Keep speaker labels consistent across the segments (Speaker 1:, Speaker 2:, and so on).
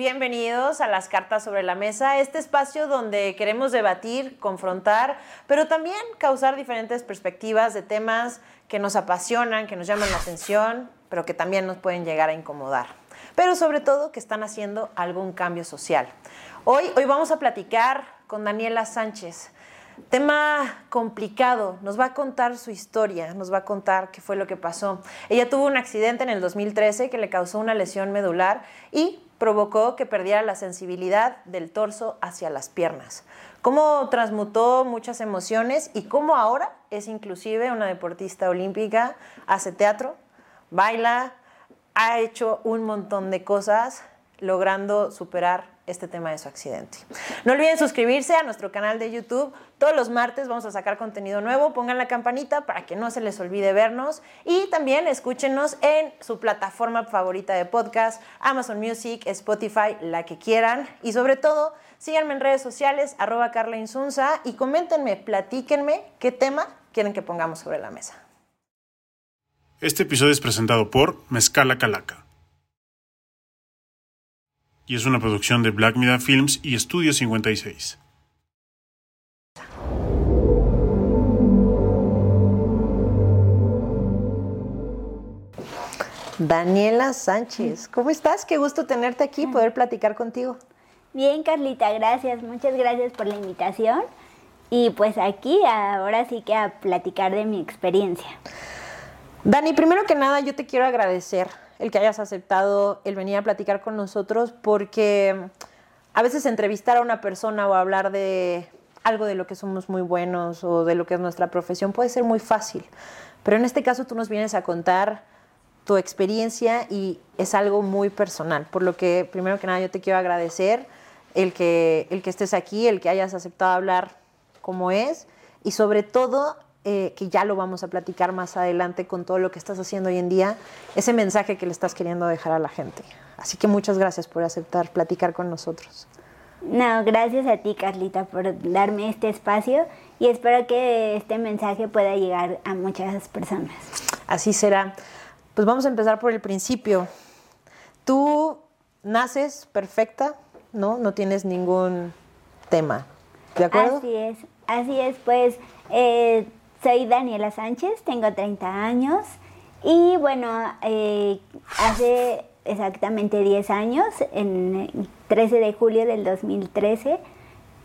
Speaker 1: bienvenidos a las cartas sobre la mesa, este espacio donde queremos debatir, confrontar, pero también causar diferentes perspectivas de temas que nos apasionan, que nos llaman la atención, pero que también nos pueden llegar a incomodar. Pero sobre todo que están haciendo algún cambio social. Hoy, hoy vamos a platicar con Daniela Sánchez. Tema complicado, nos va a contar su historia, nos va a contar qué fue lo que pasó. Ella tuvo un accidente en el 2013 que le causó una lesión medular y provocó que perdiera la sensibilidad del torso hacia las piernas. Cómo transmutó muchas emociones y cómo ahora es inclusive una deportista olímpica, hace teatro, baila, ha hecho un montón de cosas logrando superar este tema de su accidente. No olviden suscribirse a nuestro canal de YouTube. Todos los martes vamos a sacar contenido nuevo. Pongan la campanita para que no se les olvide vernos. Y también escúchenos en su plataforma favorita de podcast, Amazon Music, Spotify, la que quieran. Y sobre todo, síganme en redes sociales, arroba Carla Insunza, y coméntenme, platíquenme qué tema quieren que pongamos sobre la mesa.
Speaker 2: Este episodio es presentado por Mezcala Calaca y es una producción de Black Mida Films y Estudio 56.
Speaker 1: Daniela Sánchez, ¿cómo estás? Qué gusto tenerte aquí, poder platicar contigo.
Speaker 3: Bien, Carlita, gracias. Muchas gracias por la invitación. Y pues aquí ahora sí que a platicar de mi experiencia.
Speaker 1: Dani, primero que nada yo te quiero agradecer el que hayas aceptado el venir a platicar con nosotros, porque a veces entrevistar a una persona o hablar de algo de lo que somos muy buenos o de lo que es nuestra profesión puede ser muy fácil. Pero en este caso tú nos vienes a contar tu experiencia y es algo muy personal, por lo que primero que nada yo te quiero agradecer el que, el que estés aquí, el que hayas aceptado hablar como es y sobre todo eh, que ya lo vamos a platicar más adelante con todo lo que estás haciendo hoy en día, ese mensaje que le estás queriendo dejar a la gente. Así que muchas gracias por aceptar platicar con nosotros.
Speaker 3: No, gracias a ti, Carlita, por darme este espacio y espero que este mensaje pueda llegar a muchas personas.
Speaker 1: Así será. Pues vamos a empezar por el principio. Tú naces perfecta, ¿no? No tienes ningún tema. ¿De acuerdo?
Speaker 3: Así es, así es, pues eh, soy Daniela Sánchez, tengo 30 años y bueno, eh, hace exactamente 10 años, en 13 de julio del 2013,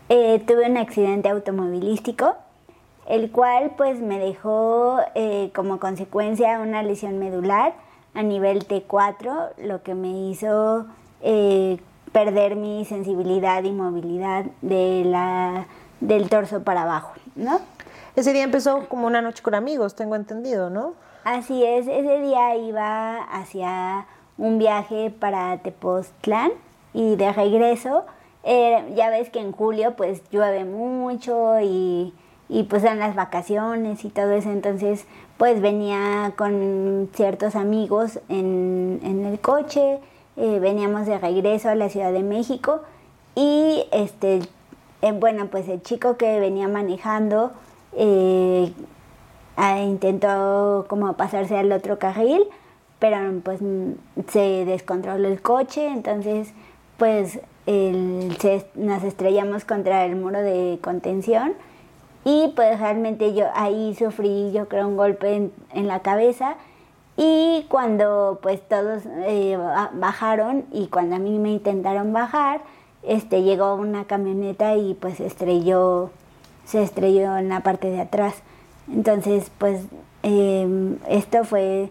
Speaker 3: eh, tuve un accidente automovilístico, el cual pues me dejó eh, como consecuencia una lesión medular a nivel T4, lo que me hizo perder mi sensibilidad y movilidad de la, del torso para abajo, ¿no?
Speaker 1: Ese día empezó como una noche con amigos, tengo entendido, ¿no?
Speaker 3: Así es, ese día iba hacia un viaje para Tepoztlán y de regreso, eh, ya ves que en julio pues llueve mucho y, y pues en las vacaciones y todo eso, entonces pues venía con ciertos amigos en, en el coche, eh, veníamos de regreso a la Ciudad de México y este, eh, bueno pues el chico que venía manejando eh, intentó como pasarse al otro carril, pero pues se descontroló el coche, entonces pues nos estrellamos contra el muro de contención y pues realmente yo ahí sufrí yo creo un golpe en, la cabeza y cuando pues todos eh, bajaron y cuando a mí me intentaron bajar, este llegó una camioneta y pues estrelló se estrelló en la parte de atrás. Entonces, pues em, esto fue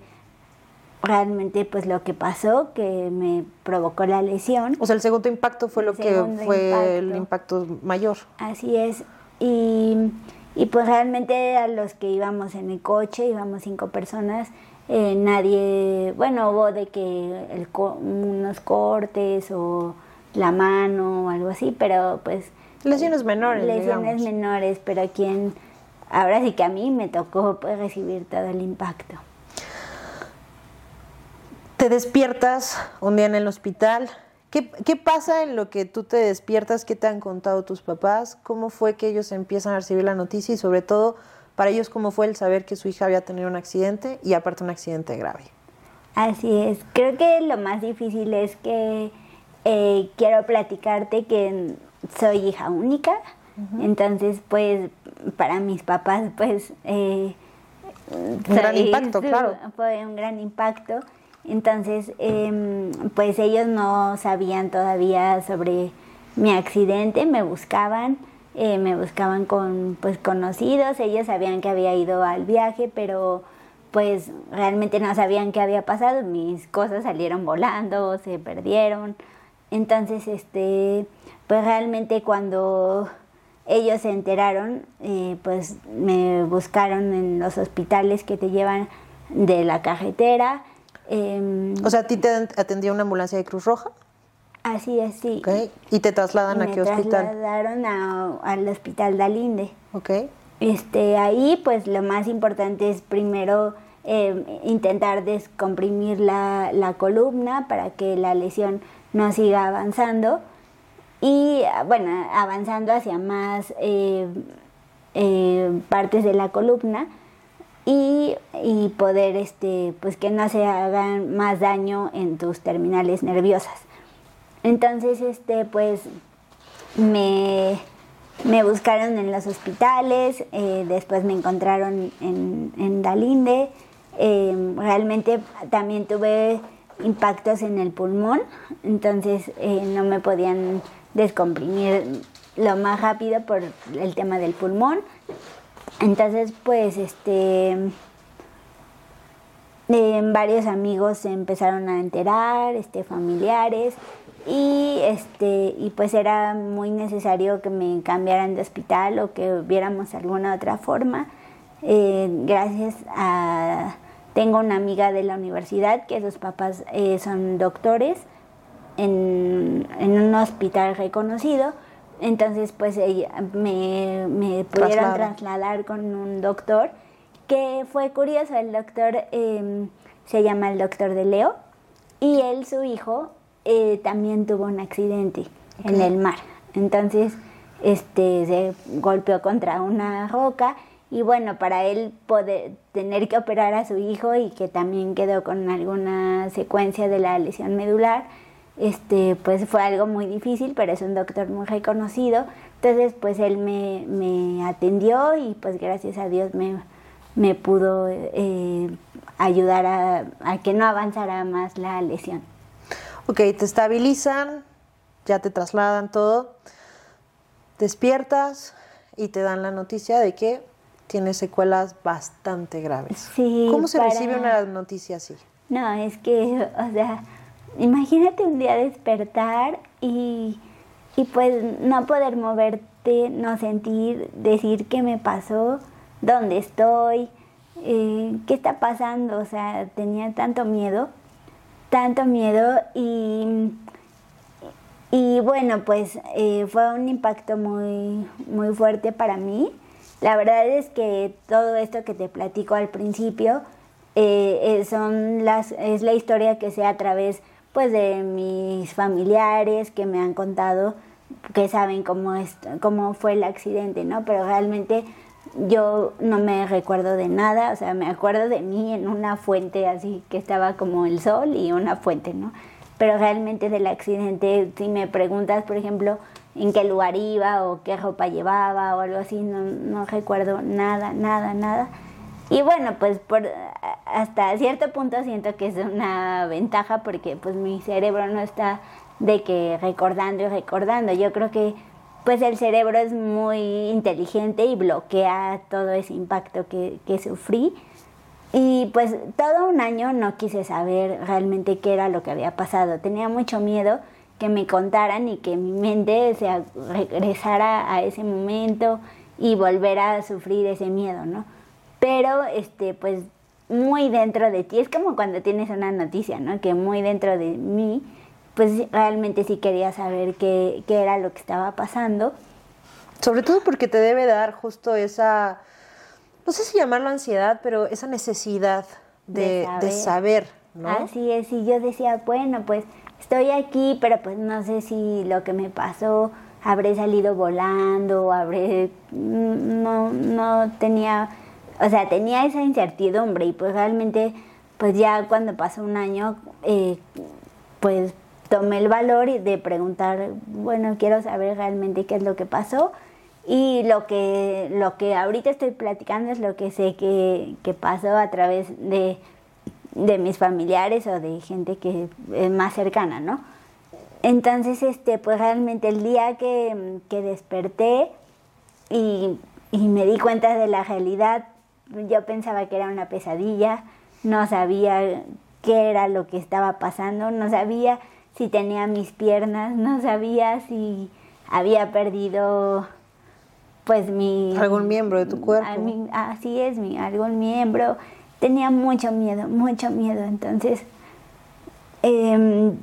Speaker 3: realmente pues lo que pasó, que me provocó la lesión.
Speaker 1: O sea, el segundo impacto fue lo que fue el impacto mayor.
Speaker 3: Así es. Y, y, pues realmente a los que íbamos en el coche, íbamos cinco personas, eh, nadie, bueno, hubo de que el, unos cortes o la mano o algo así, pero pues
Speaker 1: Lesiones menores.
Speaker 3: Lesiones menores, pero a quien, ahora sí que a mí me tocó pues, recibir todo el impacto.
Speaker 1: Te despiertas un día en el hospital. ¿Qué, ¿Qué, pasa en lo que tú te despiertas? ¿Qué te han contado tus papás? ¿Cómo fue que ellos empiezan a recibir la noticia? Y sobre todo, para ellos, ¿cómo fue el saber que su hija había tenido un accidente y aparte un accidente grave?
Speaker 3: Así es. Creo que lo más difícil es que eh, quiero platicarte que soy hija única, entonces pues para mis papás pues... Eh,
Speaker 1: un gran impacto, claro.
Speaker 3: Fue un gran impacto. Entonces, em, pues ellos no sabían todavía sobre mi accidente, me buscaban, eh, me buscaban con pues conocidos, ellos sabían que había ido al viaje, pero pues realmente no sabían qué había pasado, mis cosas salieron volando, se perdieron. Entonces, este, pues realmente cuando ellos se enteraron, eh, pues me buscaron en los hospitales que te llevan de la carretera.
Speaker 1: Em, o sea, ¿a ti te atendía una ambulancia de Cruz Roja?
Speaker 3: Así es, sí.
Speaker 1: ¿Y te trasladan a qué hospital? Me
Speaker 3: trasladaron al hospital Dalinde.
Speaker 1: Ok.
Speaker 3: Este, ahí, pues lo más importante es primero em, intentar descomprimir la, la columna para que la lesión no siga avanzando y bueno, avanzando hacia más eh, eh, partes de la columna y, poder este, pues que no se hagan más daño en tus terminales nerviosas. Entonces, este, pues me, buscaron en los hospitales, eh, después me encontraron en, en Dalinde. realmente también tuve impactos en el pulmón, entonces no me podían descomprimir lo más rápido por el tema del pulmón. Entonces, pues, este, eh, varios amigos se empezaron a enterar, este, familiares, y este, y pues era muy necesario que me cambiaran de hospital o que viéramos alguna otra forma. Eh, gracias a tengo una amiga de la universidad que sus papás eh, son doctores en, un hospital reconocido. Entonces, pues ella, me, me pudieron trasladar con un doctor que fue curioso. El doctor em, se llama el doctor de Leo y él, su hijo, eh, también tuvo un accidente en el mar. Entonces, este, se golpeó contra una roca y bueno, para él poder tener que operar a su hijo y que también quedó con alguna secuencia de la lesión medular, este, pues fue algo muy difícil, pero es un doctor muy reconocido. Entonces, pues él me, me atendió y pues gracias a Dios me, me pudo eh, ayudar a, a, que no avanzara más la lesión.
Speaker 1: Ok, te estabilizan, ya te trasladan todo, despiertas y te dan la noticia de que tienes secuelas bastante graves.
Speaker 3: Sí,
Speaker 1: ¿Cómo se recibe una noticia así?
Speaker 3: No, es que, o sea, imagínate un día despertar y, pues no poder moverte, no sentir, decir qué me pasó, dónde estoy, eh, qué está pasando. O sea, tenía tanto miedo, tanto miedo y, y bueno, pues eh, fue un impacto muy, muy fuerte para mí. La verdad es que todo esto que te platico al principio eh, son las, es la historia que sé a través pues de mis familiares que me han contado que saben cómo es, cómo fue el accidente, ¿no? Pero realmente yo no me recuerdo de nada, o sea, me acuerdo de mí en una fuente así que estaba como el sol y una fuente, ¿no? Pero realmente del accidente, si me preguntas, por ejemplo, en qué lugar iba o qué ropa llevaba o algo así, no, no recuerdo nada, nada, nada. Y bueno, pues por hasta cierto punto siento que es una ventaja porque pues mi cerebro no está de que recordando y recordando. Yo creo que pues el cerebro es muy inteligente y bloquea todo ese impacto que, que sufrí. Y pues todo un año no quise saber realmente qué era lo que había pasado. Tenía mucho miedo que me contaran y que mi mente se regresara a ese momento y volver a sufrir ese miedo, ¿no? Pero este, pues muy dentro de ti, es como cuando tienes una noticia, ¿no? Que muy dentro de mí, pues realmente sí quería saber qué, qué era lo que estaba pasando.
Speaker 1: Sobre todo porque te debe dar justo esa, no sé si llamarlo ansiedad, pero esa necesidad de, de, saber. ¿no?
Speaker 3: Así es, y yo decía, bueno, pues estoy aquí, pero pues no sé si lo que me pasó habré salido volando, habré, no, no tenía o sea, tenía esa incertidumbre y pues realmente, pues ya cuando pasó un año, eh, pues tomé el valor de preguntar, bueno, quiero saber realmente qué es lo que pasó. Y lo que, lo que ahorita estoy platicando es lo que sé que, que pasó a través de, de, mis familiares o de gente que es más cercana, ¿no? Entonces, este, pues realmente el día que, que desperté y, y me di cuenta de la realidad, yo pensaba que era una pesadilla, no sabía qué era lo que estaba pasando, no sabía si tenía mis piernas, no sabía si había perdido pues mi...
Speaker 1: Algún miembro de tu cuerpo.
Speaker 3: así es, mi, algún miembro. Tenía mucho miedo, mucho miedo. Entonces, em,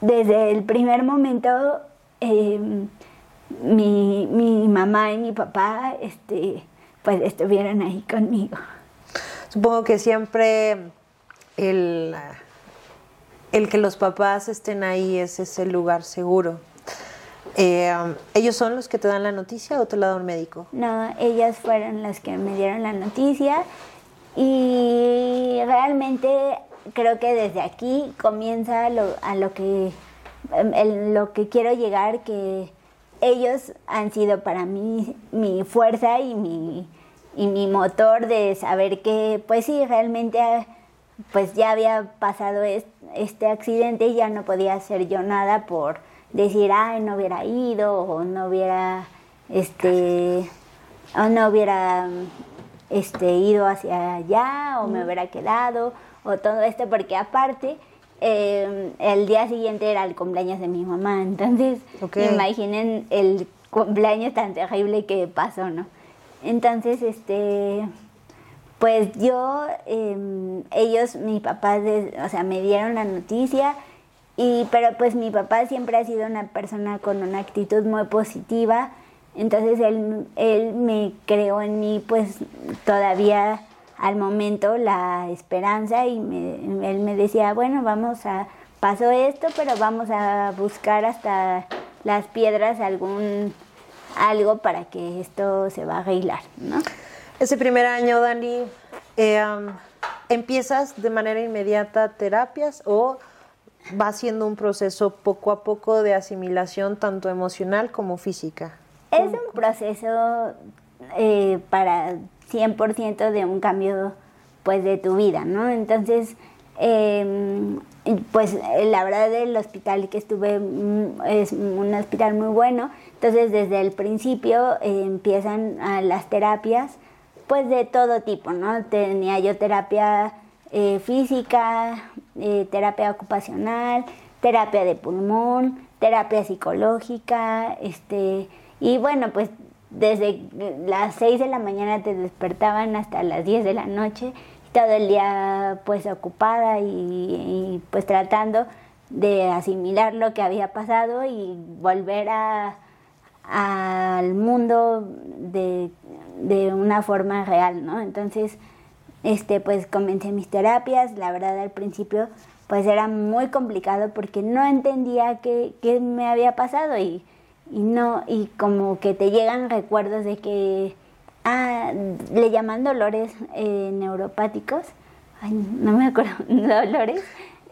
Speaker 3: desde el primer momento, em, mi, mi, mamá y mi papá, este, pues estuvieron ahí conmigo.
Speaker 1: Supongo que siempre el, el que los papás estén ahí es ese lugar seguro. Eh, ¿Ellos son los que te dan la noticia o te la da un médico?
Speaker 3: No, ellas fueron las que me dieron la noticia y realmente creo que desde aquí comienza lo, a lo que, lo que quiero llegar, que ellos han sido para mí mi fuerza y mi, y mi motor de saber que, pues sí, realmente pues ya había pasado este accidente y ya no podía hacer yo nada por decir, ay, no hubiera ido o no hubiera, este, o no hubiera, este, ido hacia allá o me hubiera quedado o todo esto, porque aparte, em, el día siguiente era el cumpleaños de mi mamá, entonces imaginen el cumpleaños tan terrible que pasó, ¿no? Entonces, este, pues yo, em, ellos, mi papá, o sea, me dieron la noticia y, pero pues mi papá siempre ha sido una persona con una actitud muy positiva, entonces él, él me creó en mí pues todavía al momento la esperanza y él me decía, bueno, vamos a, pasó esto, pero vamos a buscar hasta las piedras algún algo para que esto se va a arreglar, ¿no?
Speaker 1: Ese primer año, Dani, eh, ¿empiezas de manera inmediata terapias o va siendo un proceso poco a poco de asimilación tanto emocional como física.
Speaker 3: Es un proceso eh, para 100% de un cambio pues de tu vida, ¿no? Entonces, em, pues la verdad el hospital que estuve mm, es un hospital muy bueno, entonces desde el principio eh, empiezan las terapias pues de todo tipo, ¿no? Tenía yo terapia eh, física, eh, terapia ocupacional, terapia de pulmón, terapia psicológica, este, y bueno, pues desde las 6 de la mañana te despertaban hasta las 10 de la noche, todo el día pues ocupada y, pues tratando de asimilar lo que había pasado y volver a, al mundo de, de, una forma real, ¿no? Entonces, este, pues comencé mis terapias, la verdad al principio pues era muy complicado porque no entendía qué, qué me había pasado y, y, no, y como que te llegan recuerdos de que, ah, le llaman dolores eh, neuropáticos, ay, no me acuerdo, dolores,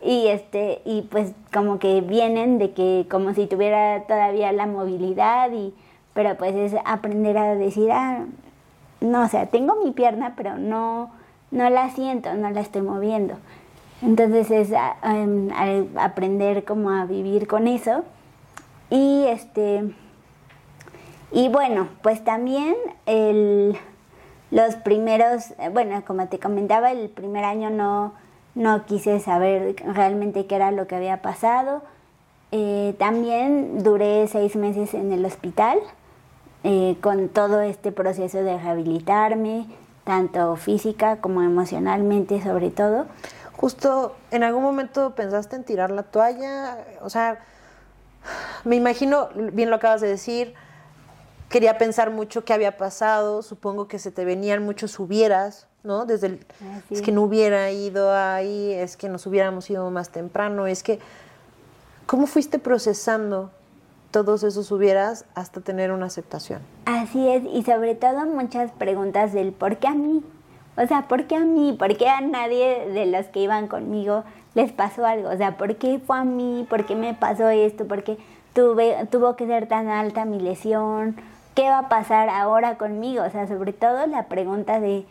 Speaker 3: y este, y pues como que vienen de que como si tuviera todavía la movilidad y, pero pues es aprender a decir, ah, no, o sea, tengo mi pierna, pero no, no la siento, no la estoy moviendo. Entonces es em, aprender como a vivir con eso. Y este y bueno, pues también el, los primeros, bueno, como te comentaba, el primer año no, no quise saber realmente qué era lo que había pasado. Eh, también duré seis meses en el hospital eh, con todo este proceso de rehabilitarme, tanto física como emocionalmente sobre todo.
Speaker 1: Justo, ¿en algún momento pensaste en tirar la toalla? O sea, me imagino, bien lo acabas de decir, quería pensar mucho qué había pasado, supongo que se te venían muchos hubieras, ¿no? Desde el, es que no hubiera ido ahí, es que nos hubiéramos ido más temprano, es que, ¿cómo fuiste procesando todos esos hubieras hasta tener una aceptación.
Speaker 3: Así es, y sobre todo muchas preguntas del por qué a mí. O sea, ¿por qué a mí? ¿Por qué a nadie de los que iban conmigo les pasó algo, o sea, ¿por qué fue a mí? ¿Por qué me pasó esto? ¿Por qué tuve, tuvo que ser tan alta mi lesión? ¿Qué va a pasar ahora conmigo? O sea, sobre todo la pregunta de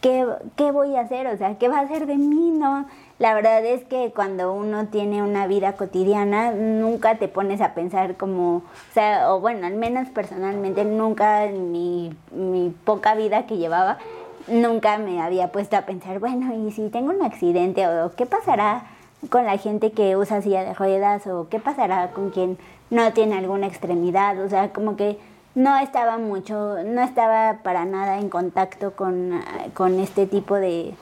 Speaker 3: ¿qué, qué voy a hacer? O sea, ¿qué va a hacer de mí? No, la verdad es que cuando uno tiene una vida cotidiana, nunca te pones a pensar como, o sea, o bueno, al menos personalmente, nunca en mi, mi poca vida que llevaba, nunca me había puesto a pensar, bueno, ¿y si tengo un accidente? ¿O qué pasará con la gente que usa silla de ruedas? ¿O qué pasará con quien no tiene alguna extremidad? O sea, como que no estaba mucho, no estaba para nada en contacto con, con este tipo de,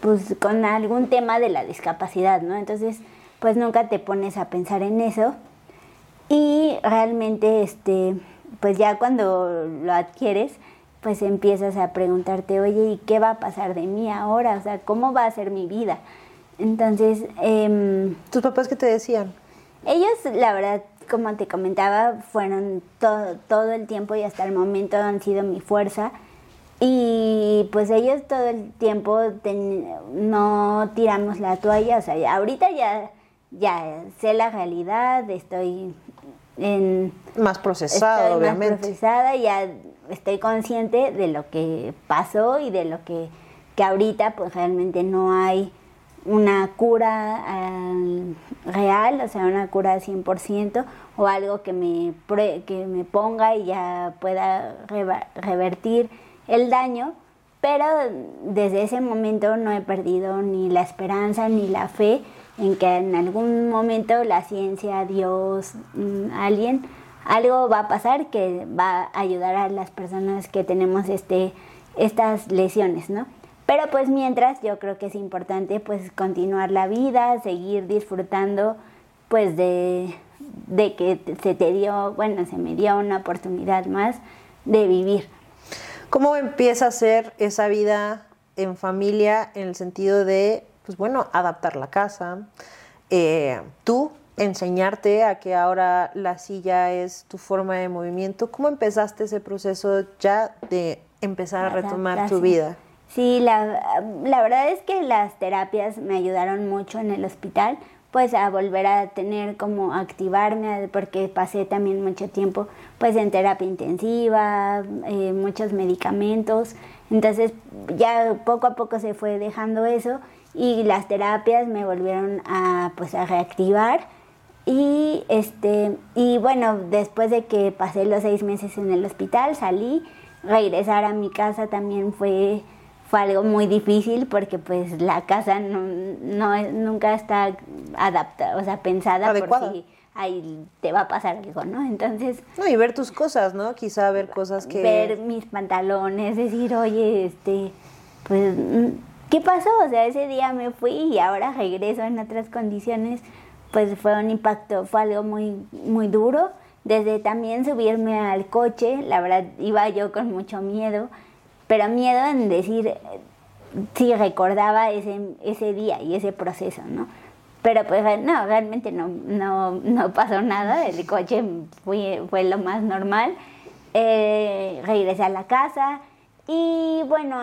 Speaker 3: pues con algún tema de la discapacidad, ¿no? Entonces, pues nunca te pones a pensar en eso y realmente, este, pues ya cuando lo adquieres, pues empiezas a preguntarte, oye, ¿y qué va a pasar de mí ahora? O sea, ¿cómo va a ser mi vida? Entonces, eh,
Speaker 1: ¿tus papás qué te decían?
Speaker 3: Ellos, la verdad, como te comentaba, fueron todo, todo el tiempo y hasta el momento han sido mi fuerza. Y pues ellos todo el tiempo no tiramos la toalla, o sea, ahorita ya, ya sé la realidad, estoy en...
Speaker 1: Más procesada, obviamente.
Speaker 3: Más procesada, ya estoy consciente de lo que pasó y de lo que, que ahorita pues realmente no hay una cura eh, real, o sea, una cura 100% o algo que me, que me ponga y ya pueda revertir el daño, pero desde ese momento no he perdido ni la esperanza ni la fe en que en algún momento la ciencia, Dios, mm, alguien, algo va a pasar que va a ayudar a las personas que tenemos este, estas lesiones, ¿no? Pero pues mientras yo creo que es importante pues continuar la vida, seguir disfrutando pues de, de que se te dio, bueno, se me dio una oportunidad más de vivir.
Speaker 1: ¿Cómo empieza a ser esa vida en familia en el sentido de, pues bueno, adaptar la casa? Eh, tú enseñarte a que ahora la silla es tu forma de movimiento. ¿Cómo empezaste ese proceso ya de empezar a retomar tu vida?
Speaker 3: Sí, la, la verdad es que las terapias me ayudaron mucho en el hospital pues a volver a tener como activarme porque pasé también mucho tiempo pues en terapia intensiva, eh, muchos medicamentos, entonces ya poco a poco se fue dejando eso y las terapias me volvieron a pues a reactivar. Y este y bueno después de que pasé los seis meses en el hospital salí regresar a mi casa también fue fue algo muy difícil porque pues la casa no, no nunca está adaptada, o sea, pensada por si ahí te va a pasar algo, ¿no? Entonces...
Speaker 1: No, y ver tus cosas, ¿no? Quizá ver cosas que...
Speaker 3: Ver mis pantalones, decir, oye, este, pues, ¿qué pasó? O sea, ese día me fui y ahora regreso en otras condiciones, pues fue un impacto, fue algo muy, muy duro. Desde también subirme al coche, la verdad iba yo con mucho miedo, pero miedo en decir si recordaba ese, ese día y ese proceso, ¿no? Pero pues no, realmente no, no, no pasó nada, el coche fue, fue lo más normal. Eh, regresé a la casa y bueno,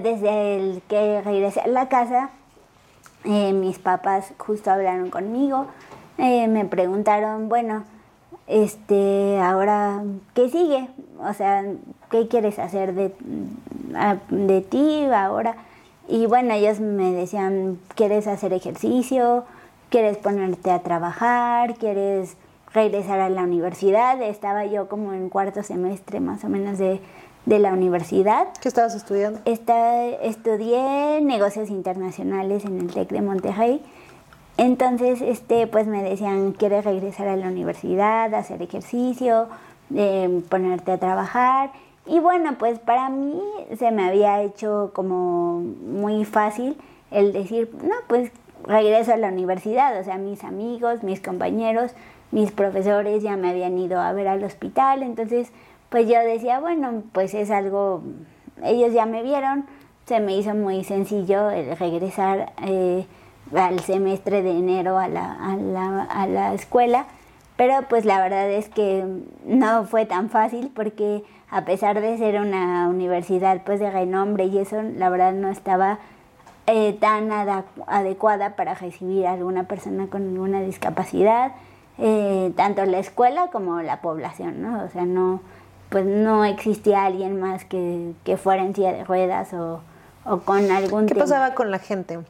Speaker 3: desde el que regresé a la casa, eh, mis papás justo hablaron conmigo, eh, me preguntaron, bueno, este, ahora, ¿qué sigue? O sea, ¿qué quieres hacer de, de ti ahora? Y bueno, ellos me decían, ¿quieres hacer ejercicio? ¿Quieres ponerte a trabajar? ¿Quieres regresar a la universidad? Estaba yo como en cuarto semestre más o menos de, de la universidad.
Speaker 1: ¿Qué estabas estudiando?
Speaker 3: Está, estudié negocios internacionales en el TEC de Monterrey entonces, este, pues me decían, ¿quieres regresar a la universidad, hacer ejercicio, eh, ponerte a trabajar? Y bueno, pues para mí se me había hecho como muy fácil el decir, no, pues regreso a la universidad, o sea, mis amigos, mis compañeros, mis profesores ya me habían ido a ver al hospital, entonces pues yo decía, bueno, pues es algo, ellos ya me vieron, se me hizo muy sencillo el regresar. Eh, al semestre de enero a la, a la, a la escuela, pero pues la verdad es que no fue tan fácil porque a pesar de ser una universidad pues de renombre y eso, la verdad no estaba eh, tan adecuada para recibir a alguna persona con alguna discapacidad, eh, tanto la escuela como la población, ¿no? O sea, no, pues no existía alguien más que, que fuera en silla de ruedas o, o con algún...
Speaker 1: ¿Qué pasaba con la gente?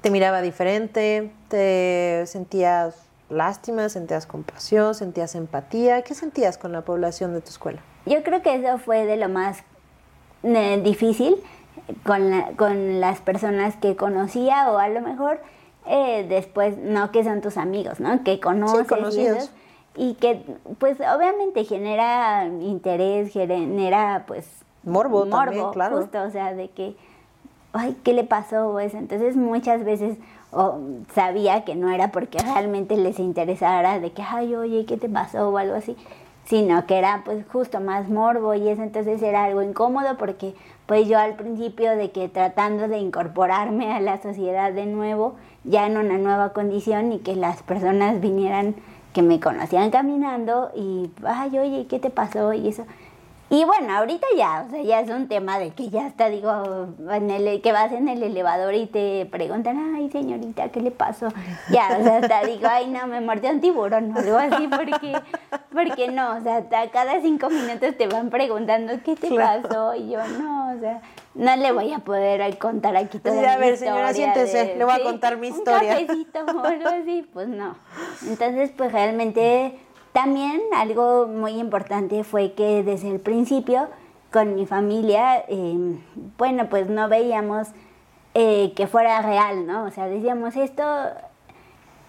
Speaker 1: ¿Te miraba diferente? ¿Te sentías lástima? ¿Sentías compasión? ¿Sentías empatía? ¿Qué sentías con la población de tu escuela?
Speaker 3: Yo creo que eso fue de lo más eh, difícil con, con las personas que conocía o a lo mejor eh, después, no que son tus amigos, ¿no? Que conoces.
Speaker 1: conocidos.
Speaker 3: Y, que, pues, obviamente genera interés, genera, pues...
Speaker 1: Morbo, también, claro.
Speaker 3: Justo, o sea, de que, ay, ¿qué le pasó? Entonces, muchas veces sabía que no era porque realmente les interesara de que, ay, oye, ¿qué te pasó? o algo así, sino que era pues justo más morbo y eso entonces era algo incómodo porque pues yo al principio de que tratando de incorporarme a la sociedad de nuevo, ya en una nueva condición y que las personas vinieran que me conocían caminando y, ay, oye, ¿qué te pasó? Y eso. Y bueno, ahorita ya, o sea, ya es un tema de que ya está, digo, en el, que vas en el elevador y te preguntan, ay, señorita, ¿qué le pasó? Ya, o sea, hasta digo, ay, no, me mordió un tiburón o algo así, porque, porque no, o sea, hasta cada cinco minutos te van preguntando, ¿qué te pasó? Y yo, no, o sea, no le voy a poder contar aquí todo.
Speaker 1: a ver, señora, siéntese, le voy a contar mi historia.
Speaker 3: Un cafecito o algo así, pues no. Entonces, pues realmente también algo muy importante fue que desde el principio con mi familia, em, bueno, pues no veíamos eh, que fuera real, ¿no? O sea, decíamos, esto,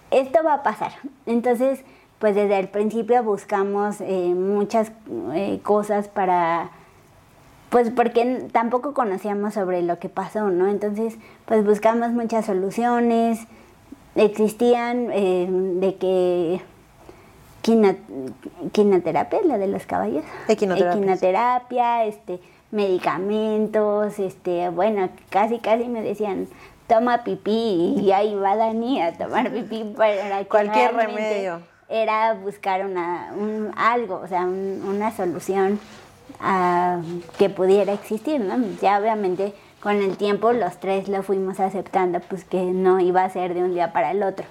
Speaker 3: esto va a pasar. Entonces, pues desde el principio buscamos eh, muchas eh, cosas para, pues porque tampoco conocíamos sobre lo que pasó, ¿no? Entonces, pues buscamos muchas soluciones, existían de que quinoterapia, la de los caballos. Equinoterapia. este, medicamentos, este, bueno, casi casi me decían, toma pipí y ahí va Dani a tomar pipí para
Speaker 1: cualquier remedio.
Speaker 3: Era buscar una, un, algo, o sea, una solución a, que pudiera existir, ¿no? Ya obviamente con el tiempo los tres lo fuimos aceptando, pues que no iba a ser de un día para el otro.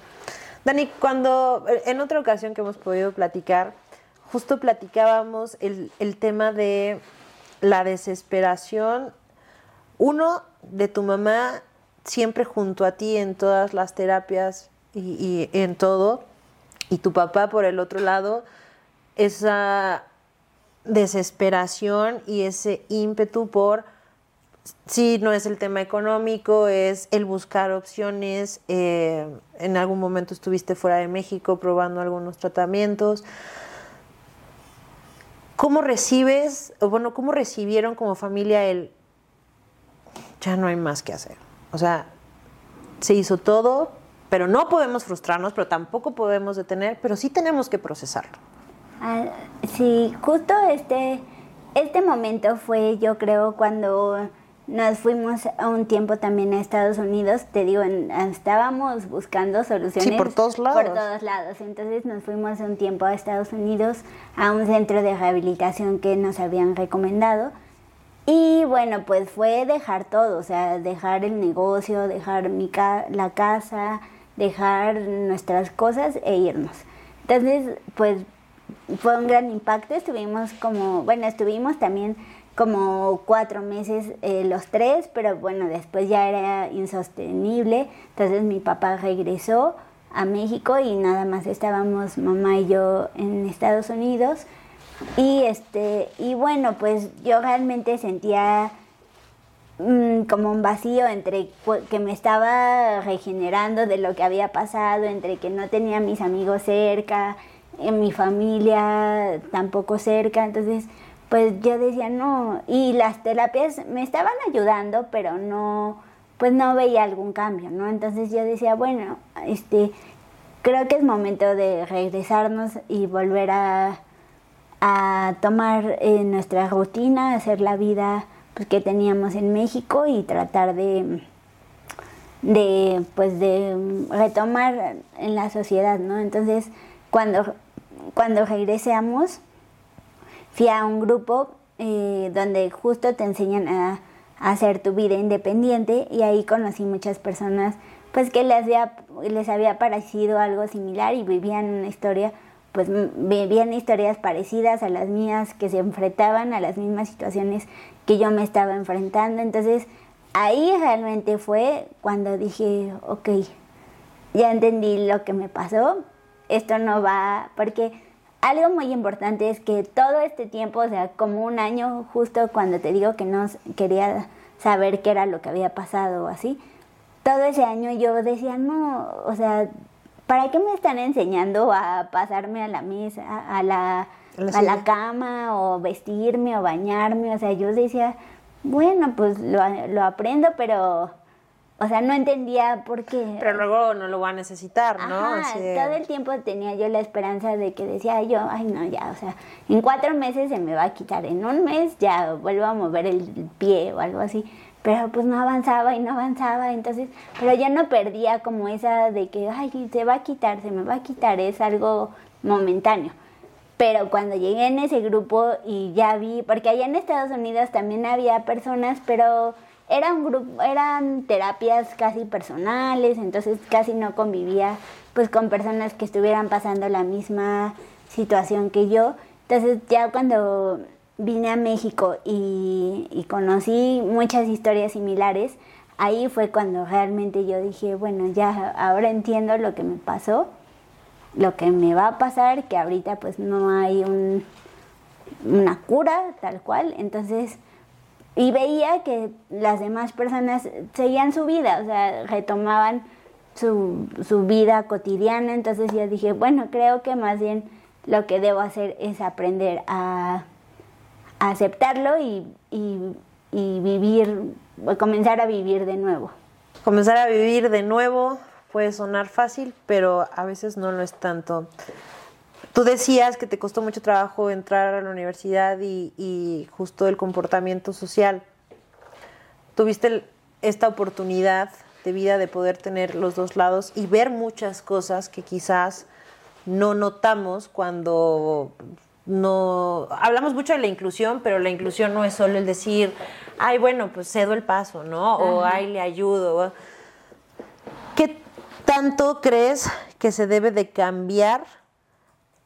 Speaker 1: Dani, cuando en otra ocasión que hemos podido platicar, justo platicábamos el, tema de la desesperación, uno, de tu mamá siempre junto a ti en todas las terapias y, en todo, y tu papá por el otro lado, esa desesperación y ese ímpetu por sí, no es el tema económico, es el buscar opciones. Eh, en algún momento estuviste fuera de México probando algunos tratamientos. ¿Cómo recibes, o bueno, cómo recibieron como familia el ya no hay más que hacer? O sea, se hizo todo, pero no podemos frustrarnos, pero tampoco podemos detener, pero sí tenemos que procesarlo.
Speaker 3: Sí, justo este, este momento fue, yo creo, cuando nos fuimos a un tiempo también a Estados Unidos, te digo, estábamos buscando soluciones
Speaker 1: por todos lados.
Speaker 3: Por todos lados. Entonces nos fuimos un tiempo a Estados Unidos a un centro de rehabilitación que nos habían recomendado. Y bueno, pues fue dejar todo, o sea, dejar el negocio, dejar mi la casa, dejar nuestras cosas e irnos. Entonces, pues fue un gran impacto. Estuvimos como, bueno, estuvimos también como cuatro meses eh, los tres, pero bueno, después ya era insostenible, entonces mi papá regresó a México y nada más estábamos mamá y yo en Estados Unidos. Y este y bueno pues yo realmente sentía mm, como un vacío entre que me estaba regenerando de lo que había pasado entre que no tenía mis amigos cerca en mi familia tampoco cerca. Entonces pues yo decía, no, y las terapias me estaban ayudando, pero no, pues no veía algún cambio, ¿no? Entonces yo decía, bueno, este, creo que es momento de regresarnos y volver a, a tomar eh, nuestra rutina, hacer la vida pues, que teníamos en México y tratar de, de, pues, de retomar en la sociedad, ¿no? Entonces, cuando, cuando regresamos, fui a un grupo eh, donde justo te enseñan a, hacer tu vida independiente y ahí conocí muchas personas pues que les había, les había parecido algo similar y vivían una historia, pues vivían historias parecidas a las mías, que se enfrentaban a las mismas situaciones que yo me estaba enfrentando. Entonces ahí realmente fue cuando dije, ok, ya entendí lo que me pasó, esto no va, porque algo muy importante es que todo este tiempo, o sea, como un año justo cuando te digo que no quería saber qué era lo que había pasado o así, todo ese año yo decía, no, o sea, ¿para qué me están enseñando a pasarme a la mesa, a la, a la cama o vestirme o bañarme? O sea, yo decía, bueno, pues lo, lo aprendo, pero o sea, no entendía por qué.
Speaker 1: Pero luego no lo va a necesitar, ¿no?
Speaker 3: Ajá, todo el tiempo tenía yo la esperanza de que decía yo, ay no, ya, o sea, en cuatro meses se me va a quitar, en un mes ya vuelvo a mover el pie o algo así. Pero pues no avanzaba y no avanzaba, entonces, pero ya no perdía como esa de que, ay, se va a quitar, se me va a quitar, es algo momentáneo. Pero cuando llegué en ese grupo y ya vi, porque allá en Estados Unidos también había personas, pero era un grupo, eran terapias casi personales, entonces casi no convivía pues con personas que estuvieran pasando la misma situación que yo. Entonces ya cuando vine a México y, y conocí muchas historias similares, ahí fue cuando realmente yo dije, bueno, ya ahora entiendo lo que me pasó, lo que me va a pasar, que ahorita pues no hay un, una cura tal cual, entonces y veía que las demás personas seguían su vida, o sea, retomaban su, su vida cotidiana, entonces yo dije, bueno, creo que más bien lo que debo hacer es aprender a, aceptarlo y, y, y vivir, comenzar a vivir de nuevo.
Speaker 1: Comenzar a vivir de nuevo puede sonar fácil, pero a veces no lo es tanto. Tú decías que te costó mucho trabajo entrar a la universidad y, justo el comportamiento social. Tuviste esta oportunidad de vida de poder tener los dos lados y ver muchas cosas que quizás no notamos cuando no hablamos mucho de la inclusión, pero la inclusión no es solo el decir, ay, bueno, pues cedo el paso, ¿no? O ay, le ayudo. ¿Qué tanto crees que se debe de cambiar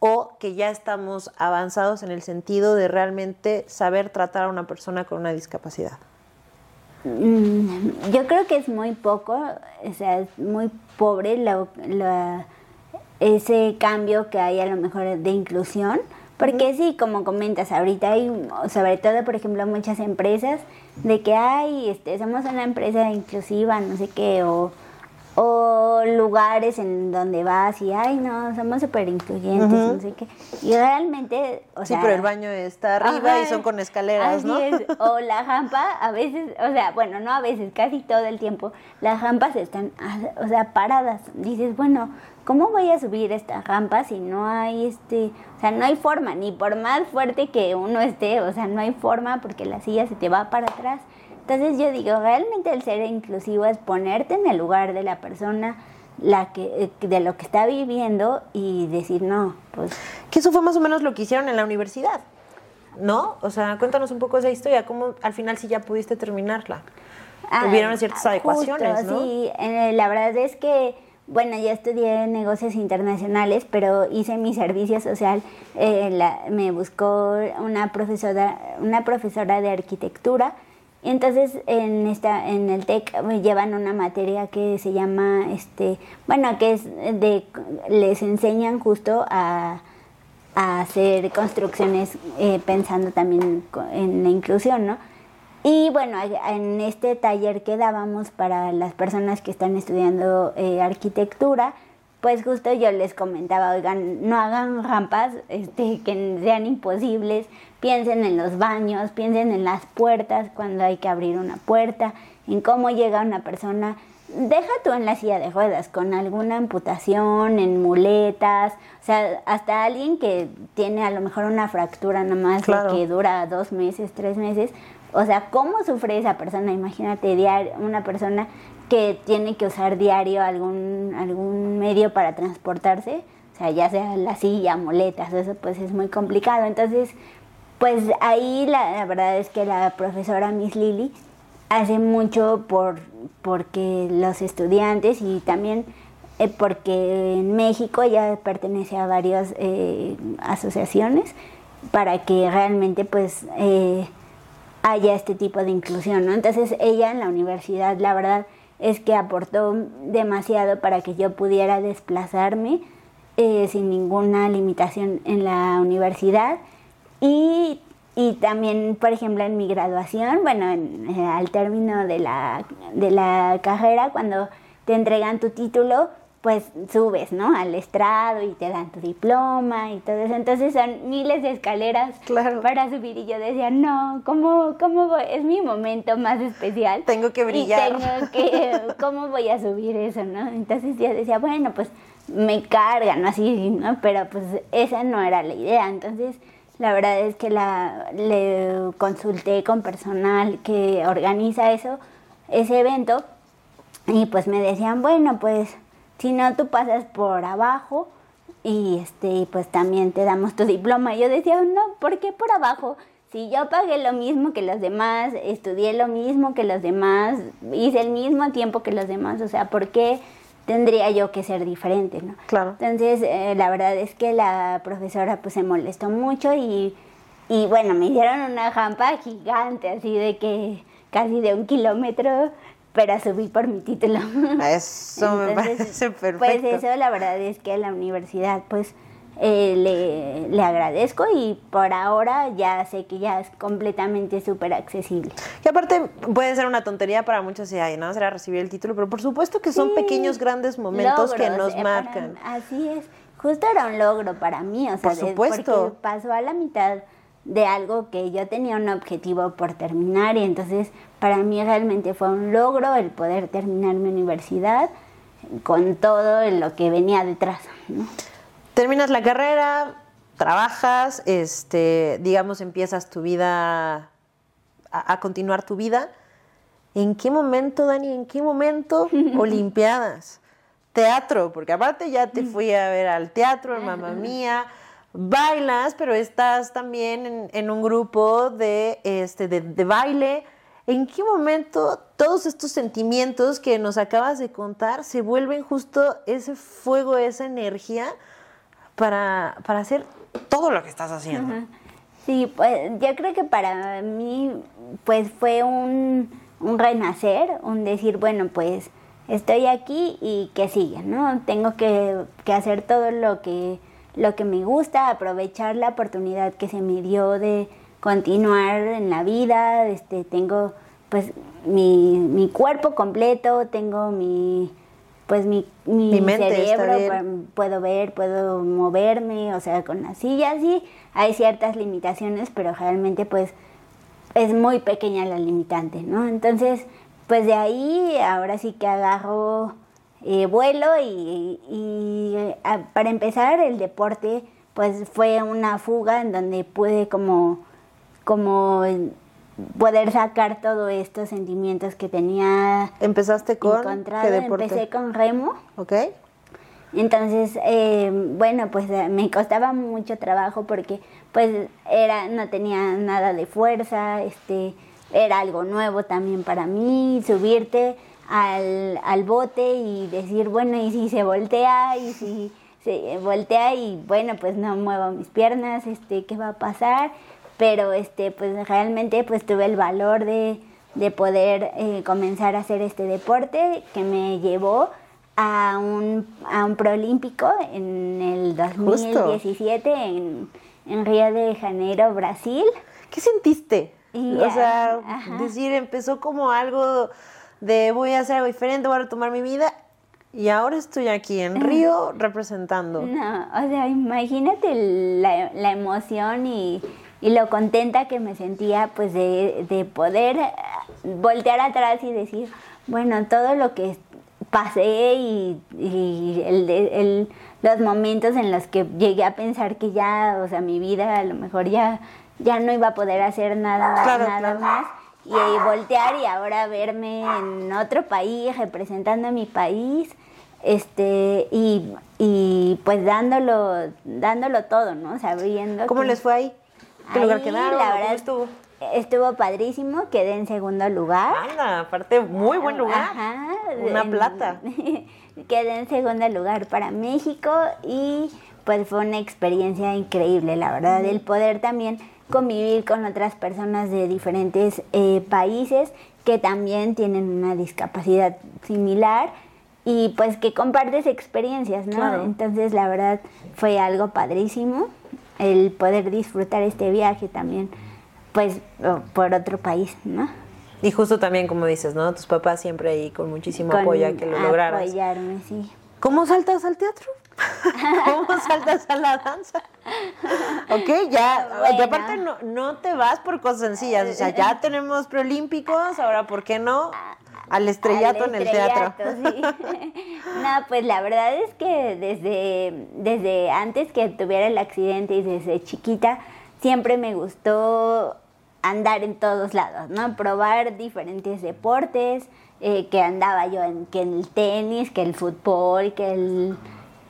Speaker 1: o que ya estamos avanzados en el sentido de realmente saber tratar a una persona con una discapacidad?
Speaker 3: Mm, yo creo que es muy poco, o sea, es muy pobre ese cambio que hay a lo mejor de inclusión, porque sí, como comentas, ahorita hay, sobre todo, por ejemplo, muchas empresas de que hay, este, somos una empresa inclusiva, no sé qué, o o lugares en donde vas y, ay, no, somos súper incluyentes, no sé qué. Y realmente, o
Speaker 1: sea... Sí, pero el baño está arriba y son con escaleras, ¿no?
Speaker 3: O la rampa, a veces, o sea, bueno, no a veces, casi todo el tiempo, las rampas están, o sea, paradas. Dices, bueno, ¿cómo voy a subir esta rampa si no hay, este, o sea, no hay forma, ni por más fuerte que uno esté, o sea, no hay forma porque la silla se te va para atrás. Entonces yo digo, realmente el ser inclusivo es ponerte en el lugar de la persona la que, eh, de lo que está viviendo y decir, no, pues...
Speaker 1: Que eso fue más o menos lo que hicieron en la universidad, ¿no? O sea, cuéntanos un poco esa historia, cómo al final sí ya pudiste terminarla. Ah, Hubieron ciertas adecuaciones, ¿no?
Speaker 3: Sí, eh, la verdad es que, bueno, yo estudié negocios internacionales, pero hice mi servicio social, eh, me buscó una profesora, una profesora de arquitectura, entonces en esta en el TEC llevan una materia que se llama este, bueno, que es de les enseñan justo a, hacer construcciones eh, pensando también en la inclusión, ¿no? Y bueno, en este taller que dábamos para las personas que están estudiando eh, arquitectura, pues justo yo les comentaba, oigan, no hagan rampas este, que sean imposibles, piensen en los baños, piensen en las puertas cuando hay que abrir una puerta, en cómo llega una persona. Deja tú en la silla de ruedas, con alguna amputación, en muletas, o sea, hasta alguien que tiene a lo mejor una fractura nomás que dura dos meses, tres meses. O sea, ¿cómo sufre esa persona? Imagínate una persona que tiene que usar diario algún, algún medio para transportarse, o sea, ya sea la silla, muletas, eso pues es muy complicado. Entonces, pues ahí la, verdad es que la profesora Miss Lily hace mucho por porque los estudiantes y también eh, porque en México ya pertenece a varias eh, asociaciones para que realmente pues eh, haya este tipo de inclusión. Entonces ella en la universidad, la verdad es que aportó demasiado para que yo pudiera desplazarme sin ninguna limitación en la universidad. Y y también, por ejemplo, en mi graduación, bueno, eh, al término de la, de la carrera, cuando te entregan tu título, pues subes, ¿no? Al estrado y te dan tu diploma y todo eso. Entonces son miles de escaleras para subir y yo decía, no, ¿cómo, cómo voy? Es mi momento más especial.
Speaker 1: Tengo que brillar.
Speaker 3: tengo que, ¿cómo voy a subir eso, no? Entonces yo decía, bueno, pues me cargan, Así, ¿no? Pero pues esa no era la idea. Entonces la verdad es que la, le consulté con personal que organiza eso, ese evento, y pues me decían, bueno, pues si no tú pasas por abajo y este pues también te damos tu diploma. Y yo decía, no, ¿por qué por abajo? Si yo pagué lo mismo que los demás, estudié lo mismo que los demás, hice el mismo tiempo que los demás, o sea, ¿por qué tendría yo que ser diferente, ¿no?
Speaker 1: Claro.
Speaker 3: Entonces, eh, la verdad es que la profesora pues se molestó mucho y, y bueno, me hicieron una jampa gigante, así de que casi de un kilómetro para subir por mi título.
Speaker 1: Eso me parece perfecto.
Speaker 3: Pues eso, la verdad es que la universidad, pues eh, le, le, agradezco y por ahora ya sé que ya es completamente súper accesible.
Speaker 1: Y aparte puede ser una tontería para muchos y ay, no será recibir el título, pero por supuesto que son pequeños grandes momentos que nos eh, marcan.
Speaker 3: así es, justo era un logro para mí, o sea,
Speaker 1: por supuesto.
Speaker 3: porque pasó a la mitad de algo que yo tenía un objetivo por terminar y entonces para mí realmente fue un logro el poder terminar mi universidad con todo lo que venía detrás. ¿no?
Speaker 1: terminas la carrera, trabajas, este, digamos, empiezas tu vida, a, continuar tu vida. ¿En qué momento, Dani, en qué momento Olimpiadas? Teatro, porque aparte ya te fui a ver al teatro, mamá mía, bailas, pero estás también en, un grupo de, este, de, de baile. ¿En qué momento todos estos sentimientos que nos acabas de contar se vuelven justo ese fuego, esa energía para, para hacer todo lo que estás haciendo.
Speaker 3: Sí, pues yo creo que para mí pues fue un, un renacer, un decir, bueno, pues estoy aquí y que sigue, ¿no? Tengo que, que, hacer todo lo que, lo que me gusta, aprovechar la oportunidad que se me dio de continuar en la vida, este, tengo pues mi, mi cuerpo completo, tengo mi, pues mi, mi, cerebro, puedo ver, puedo moverme, o sea, con las sillas sí, hay ciertas limitaciones, pero realmente pues es muy pequeña la limitante, ¿no? Entonces, pues de ahí ahora sí que agarro eh, vuelo y, y para empezar el deporte pues fue una fuga en donde pude como, como poder sacar todos estos sentimientos que tenía.
Speaker 1: ¿Empezaste con
Speaker 3: qué deporte? Empecé con remo.
Speaker 1: Ok.
Speaker 3: Entonces, eh, bueno, pues eh, me costaba mucho trabajo porque pues era, no tenía nada de fuerza, este, era algo nuevo también para mí, subirte al, al bote y decir, bueno, y si se voltea, y si se voltea y bueno, pues no muevo mis piernas, este, ¿qué va a pasar? Pero este, pues realmente pues tuve el valor de, poder eh, comenzar a hacer este deporte que me llevó a un, a un proolímpico en el 2017 en, en, Río de Janeiro, Brasil.
Speaker 1: ¿Qué sentiste? o sea, decir, empezó como algo de voy a hacer algo diferente, voy a retomar mi vida y ahora estoy aquí en Río representando.
Speaker 3: No, o sea, imagínate la, la emoción y y lo contenta que me sentía pues de, de poder eh, voltear atrás y decir, bueno, todo lo que pasé y, y el, el, los momentos en los que llegué a pensar que ya, o sea, mi vida a lo mejor ya, ya no iba a poder hacer nada, nada más. Y, voltear y ahora verme en otro país, representando a mi país, este, y, y pues dándolo, dándolo todo, ¿no? O sea,
Speaker 1: ¿Cómo les fue ahí? ¿Qué lugar quedaron?
Speaker 3: La verdad, estuvo? estuvo padrísimo, quedé en segundo lugar.
Speaker 1: Anda, aparte, muy buen lugar.
Speaker 3: Ajá,
Speaker 1: Una plata.
Speaker 3: quedé en segundo lugar para México y pues fue una experiencia increíble, la verdad, el poder también convivir con otras personas de diferentes eh, países que también tienen una discapacidad similar y pues que compartes experiencias, ¿no?
Speaker 1: Claro.
Speaker 3: Entonces la verdad fue algo padrísimo el poder disfrutar este viaje también pues por otro país, ¿no?
Speaker 1: Y justo también, como dices, ¿no? Tus papás siempre ahí con muchísimo
Speaker 3: Con
Speaker 1: apoyo a que lo lograras.
Speaker 3: Apoyarme, sí.
Speaker 1: ¿Cómo saltas al teatro? ¿Cómo saltas a la danza? Ok, ya.
Speaker 3: Bueno.
Speaker 1: Y aparte no, no te vas por cosas sencillas. O sea, ya tenemos preolímpicos, ahora ¿por qué no? Al estrellato
Speaker 3: Al
Speaker 1: en el teatro.
Speaker 3: sí. no, pues la verdad es que desde, desde antes que tuviera el accidente y desde chiquita, siempre me gustó andar en todos lados, ¿no? Probar diferentes deportes, eh, que andaba yo en, que el tenis, que el fútbol, que el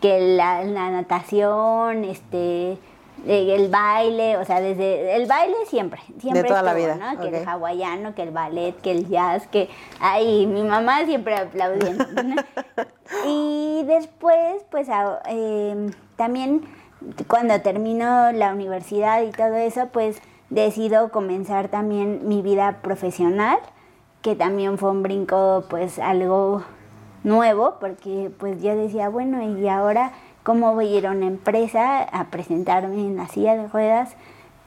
Speaker 3: que la, la natación, este el baile, o sea, desde el baile siempre, siempre
Speaker 1: toda la vida,
Speaker 3: ¿no? Que el hawaiano, que el ballet, que el jazz, que ay, mi mamá siempre aplaudiendo. ¿no? y después, pues a- eh, también cuando termino la universidad y todo eso, pues decido comenzar también mi vida profesional, que también fue un brinco, pues algo nuevo, porque pues yo decía, bueno, y ahora cómo voy a ir a una empresa a presentarme en la silla de ruedas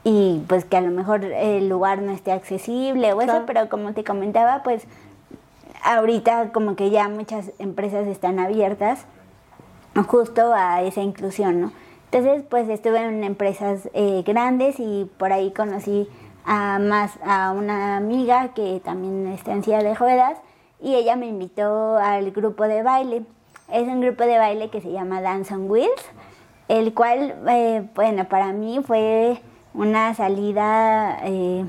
Speaker 3: y pues que a lo mejor el lugar no esté accesible o eso, pero como te comentaba, pues ahorita como que ya muchas empresas están abiertas justo a esa inclusión, ¿no? Entonces, pues estuve en empresas eh, grandes y por ahí conocí a más a una amiga que también está en silla de ruedas y ella me invitó al grupo de baile. Es un grupo de baile que se llama Dance on Wheels, el cual, eh, bueno, para mí fue una salida, eh,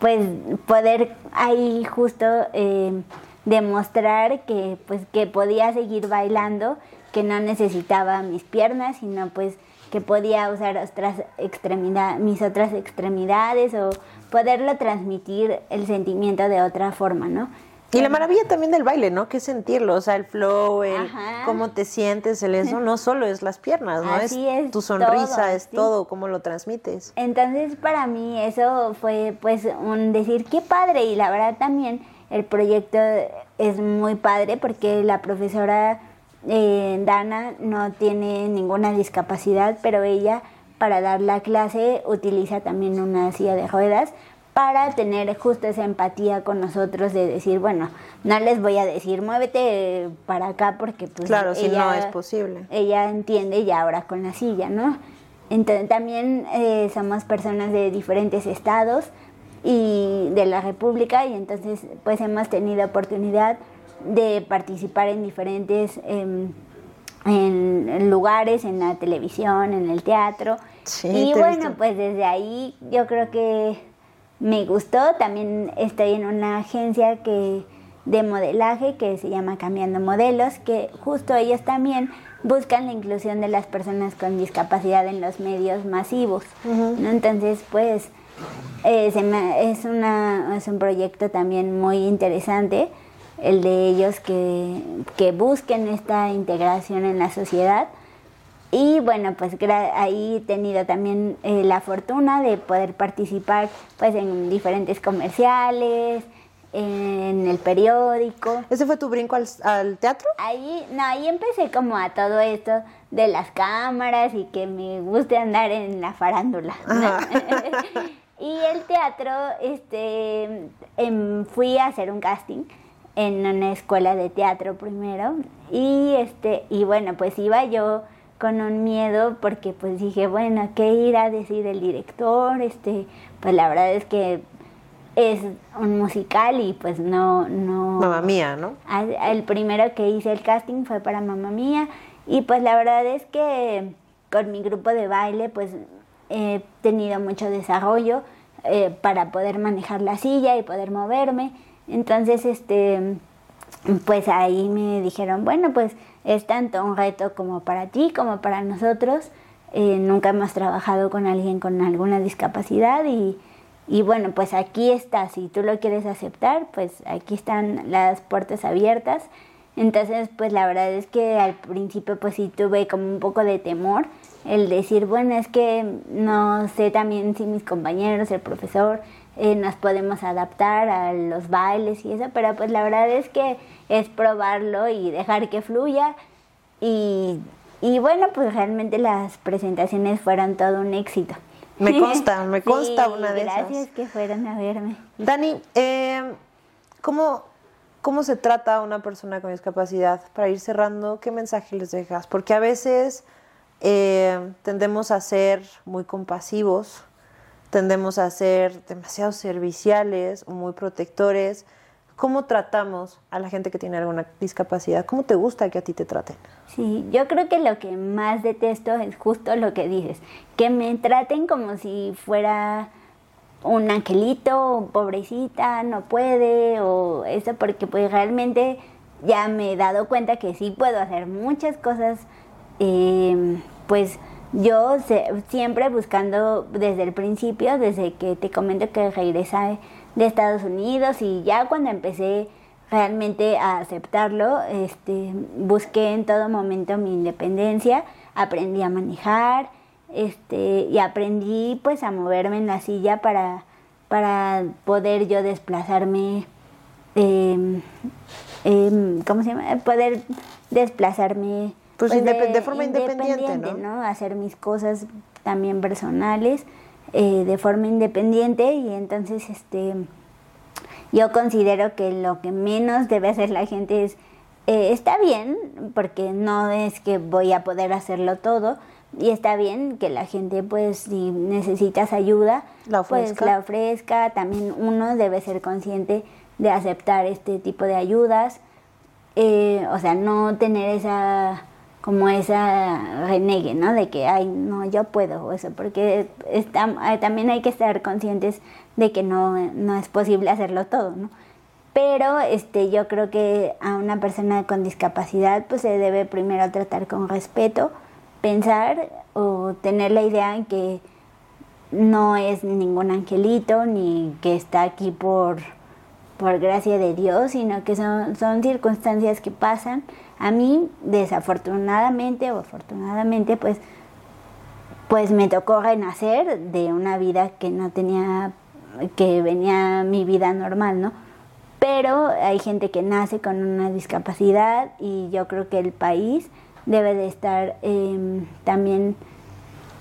Speaker 3: pues poder ahí justo eh, demostrar que, pues, que podía seguir bailando, que no necesitaba mis piernas, sino pues que podía usar otras extremidades, mis otras extremidades o poderlo transmitir el sentimiento de otra forma, ¿no?
Speaker 1: Y la maravilla también del baile, ¿no? Que es sentirlo, o sea, el flow, el
Speaker 3: Ajá.
Speaker 1: cómo te sientes, el eso, no solo es las piernas, ¿no?
Speaker 3: Así es,
Speaker 1: tu sonrisa,
Speaker 3: todo,
Speaker 1: es
Speaker 3: sí.
Speaker 1: todo, cómo lo transmites.
Speaker 3: Entonces para mí eso fue pues un decir qué padre y la verdad también el proyecto es muy padre porque la profesora eh, Dana no tiene ninguna discapacidad, pero ella para dar la clase utiliza también una silla de ruedas para tener justo esa empatía con nosotros de decir, bueno, no les voy a decir muévete para acá porque pues
Speaker 1: Claro, si no
Speaker 3: ella-
Speaker 1: es posible.
Speaker 3: ella entiende ya ahora con la silla, ¿no? Entonces también eh, somos personas de diferentes estados y de la República y entonces pues hemos tenido oportunidad de participar en diferentes em, en lugares, en la televisión, en el teatro.
Speaker 1: Sí,
Speaker 3: y bueno, pues desde ahí yo creo que me gustó. También estoy en una agencia que de modelaje que se llama Cambiando Modelos, que justo ellos también buscan la inclusión de las personas con discapacidad en los medios masivos. ¿no? Entonces, pues eh, se me- es, una, es un proyecto también muy interesante el de ellos que, que busquen esta integración en la sociedad. Y bueno, pues ahí he tenido también eh, la fortuna de poder participar pues en diferentes comerciales, en el periódico.
Speaker 1: ¿Ese fue tu brinco al, al teatro?
Speaker 3: Ahí, no, ahí empecé como a todo esto de las cámaras y que me guste andar en la farándula. y el teatro, este, em, fui a hacer un casting en una escuela de teatro primero y este, y bueno, pues iba yo con un miedo porque pues dije, bueno, ¿qué irá a decir el director? Este, pues la verdad es que es un musical y pues no, no.
Speaker 1: Mamá mía, ¿no?
Speaker 3: Al- El primero que hice el casting fue para Mamá Mía y pues la verdad es que con mi grupo de baile pues he tenido mucho desarrollo eh, para poder manejar la silla y poder moverme. Entonces, este, pues ahí me dijeron, bueno, pues es tanto un reto como para ti como para nosotros. Eh, nunca hemos trabajado con alguien con alguna discapacidad y, y bueno, pues aquí está, si tú lo quieres aceptar, pues aquí están las puertas abiertas. Entonces, pues la verdad es que al principio pues sí tuve como un poco de temor el decir, bueno, es que no sé también si mis compañeros, el profesor, eh, nos podemos adaptar a los bailes y eso, pero pues la verdad es que es probarlo y dejar que fluya y, y bueno, pues realmente las presentaciones fueron todo un éxito.
Speaker 1: Me consta, me consta una de
Speaker 3: esas. Gracias que fueron a verme.
Speaker 1: Dani, eh, ¿cómo, ¿cómo se trata a una persona con discapacidad? Para ir cerrando, ¿qué mensaje les dejas? Porque a veces eh, tendemos a ser muy compasivos, tendemos a ser demasiado serviciales, muy protectores. ¿Cómo tratamos a la gente que tiene alguna discapacidad? ¿Cómo te gusta que a ti te traten?
Speaker 3: Sí, yo creo que lo que más detesto es justo lo que dices, que me traten como si fuera un angelito, pobrecita, no puede, o eso, porque pues realmente ya me he dado cuenta que sí puedo hacer muchas cosas, eh, pues yo siempre buscando desde el principio, desde que te comento que regresé de Estados Unidos y ya cuando empecé realmente a aceptarlo, este, busqué en todo momento mi independencia, aprendí a manejar, este, y aprendí pues a moverme en la silla para, para poder yo desplazarme, eh, ¿cómo se llama? Poder desplazarme
Speaker 1: pues, pues de, forma independiente,
Speaker 3: ¿no? Hacer mis cosas también personales eh, de forma independiente y entonces este yo considero que lo que menos debe hacer la gente es eh, está bien porque no es que voy a poder hacerlo todo y está bien que la gente pues si necesitas ayuda
Speaker 1: la
Speaker 3: pues la ofrezca. También uno debe ser consciente de aceptar este tipo de ayudas eh, o sea no tener esa como esa renegue, ¿no? De que, ay, no, yo puedo, eso, porque eh, también hay que estar conscientes de que no, no es posible hacerlo todo, ¿no? Pero este, yo creo que a una persona con discapacidad pues se debe primero tratar con respeto, pensar o tener la idea en que no es ningún angelito ni que está aquí por, por gracia de Dios, sino que son, son circunstancias que pasan a mí, desafortunadamente o afortunadamente, pues, pues me tocó renacer de una vida que no tenía, que venía mi vida normal, ¿no? Pero hay gente que nace con una discapacidad y yo creo que el país debe de estar em, también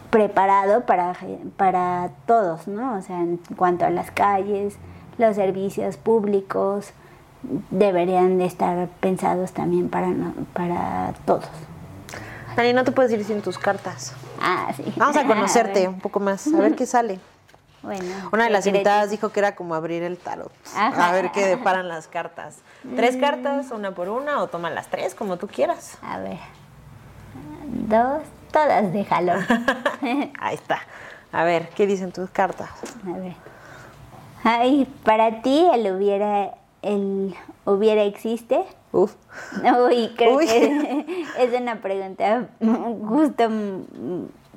Speaker 3: preparado para, para todos, ¿no? O sea, en cuanto a las calles, los servicios públicos, deberían de estar pensados también para, para todos.
Speaker 1: Dani, no te puedes ir sin tus cartas.
Speaker 3: Ah, sí.
Speaker 1: Vamos a conocerte un poco más, a ver qué sale.
Speaker 3: Bueno,
Speaker 1: Una de las invitadas dijo que era como abrir el tarot. A ver qué deparan las cartas. ¿Tres mm. cartas, una por una, o toma las tres, como tú quieras?
Speaker 3: A ver. Dos, todas déjalo.
Speaker 1: Ahí está. A ver, ¿qué dicen tus cartas?
Speaker 3: A ver. Ay, para ti él hubiera el hubiera existe?
Speaker 1: Uf.
Speaker 3: Uy, creo que es una pregunta justo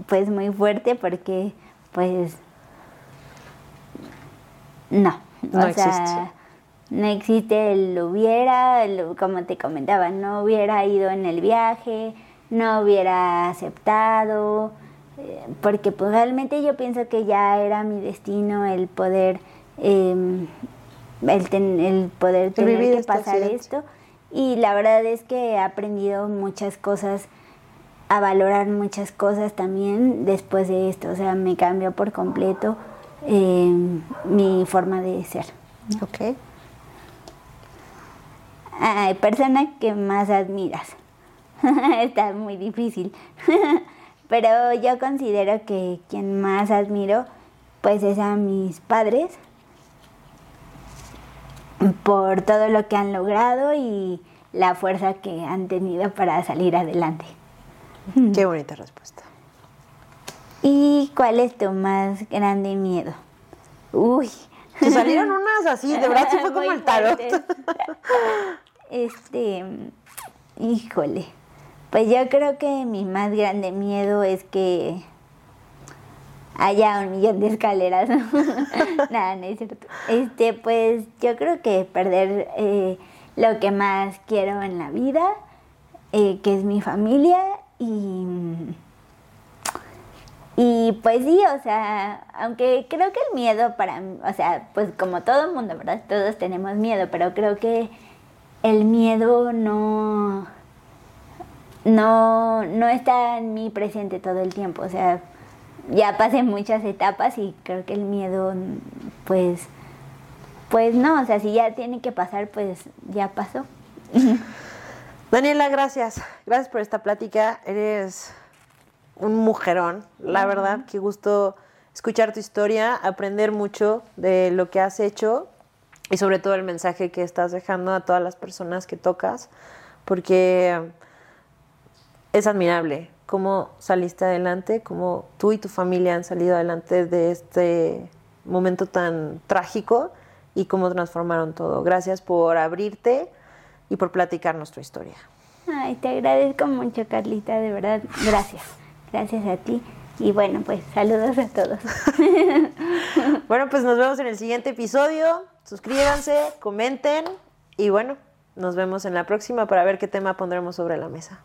Speaker 3: pues muy fuerte porque pues no,
Speaker 1: no existe.
Speaker 3: no existe el hubiera, como te comentaba, no hubiera ido en el viaje, no hubiera aceptado, eh, porque pues realmente yo pienso que ya era mi destino el poder eh, el, el poder tener que pasar esto. Y la verdad es que he aprendido muchas cosas, a valorar muchas cosas también después de esto. O sea, me cambió por completo eh, mi forma de ser.
Speaker 1: Ok.
Speaker 3: Hay personas que más admiras. Está muy difícil. Pero yo considero que quien más admiro, pues es a mis padres por todo lo que han logrado y la fuerza que han tenido para salir adelante.
Speaker 1: Qué bonita respuesta.
Speaker 3: ¿Y cuál es tu más grande miedo? Uy.
Speaker 1: Te salieron unas así, de verdad fue como el tarot.
Speaker 3: Este, híjole. Pues yo creo que mi más grande miedo es que haya un millón de escaleras. Nada, no es cierto. Este, pues yo creo que perder eh, lo que más quiero en la vida, eh, que es mi familia y y pues sí, o sea, aunque creo que el miedo para, o sea, pues como todo el mundo, ¿verdad? Todos tenemos miedo, pero creo que el miedo no, no, no está en mí presente todo el tiempo, o sea, ya pasé muchas etapas y creo que el miedo, pues, pues no, o sea, si ya tiene que pasar, pues ya pasó.
Speaker 1: Daniela, gracias. Gracias por esta plática. Eres un mujerón, la verdad, qué gusto escuchar tu historia, aprender mucho de lo que has hecho y sobre todo el mensaje que estás dejando a todas las personas que tocas, porque es admirable cómo saliste adelante, cómo tú y tu familia han salido adelante de este momento tan trágico y cómo transformaron todo. Gracias por abrirte y por platicarnos tu historia.
Speaker 3: Ay, te agradezco mucho, Carlita, de verdad. Gracias. Gracias a ti. Y bueno, pues saludos a todos.
Speaker 1: bueno, pues nos vemos en el siguiente episodio. Suscríbanse, comenten y bueno, nos vemos en la próxima para ver qué tema pondremos sobre la mesa.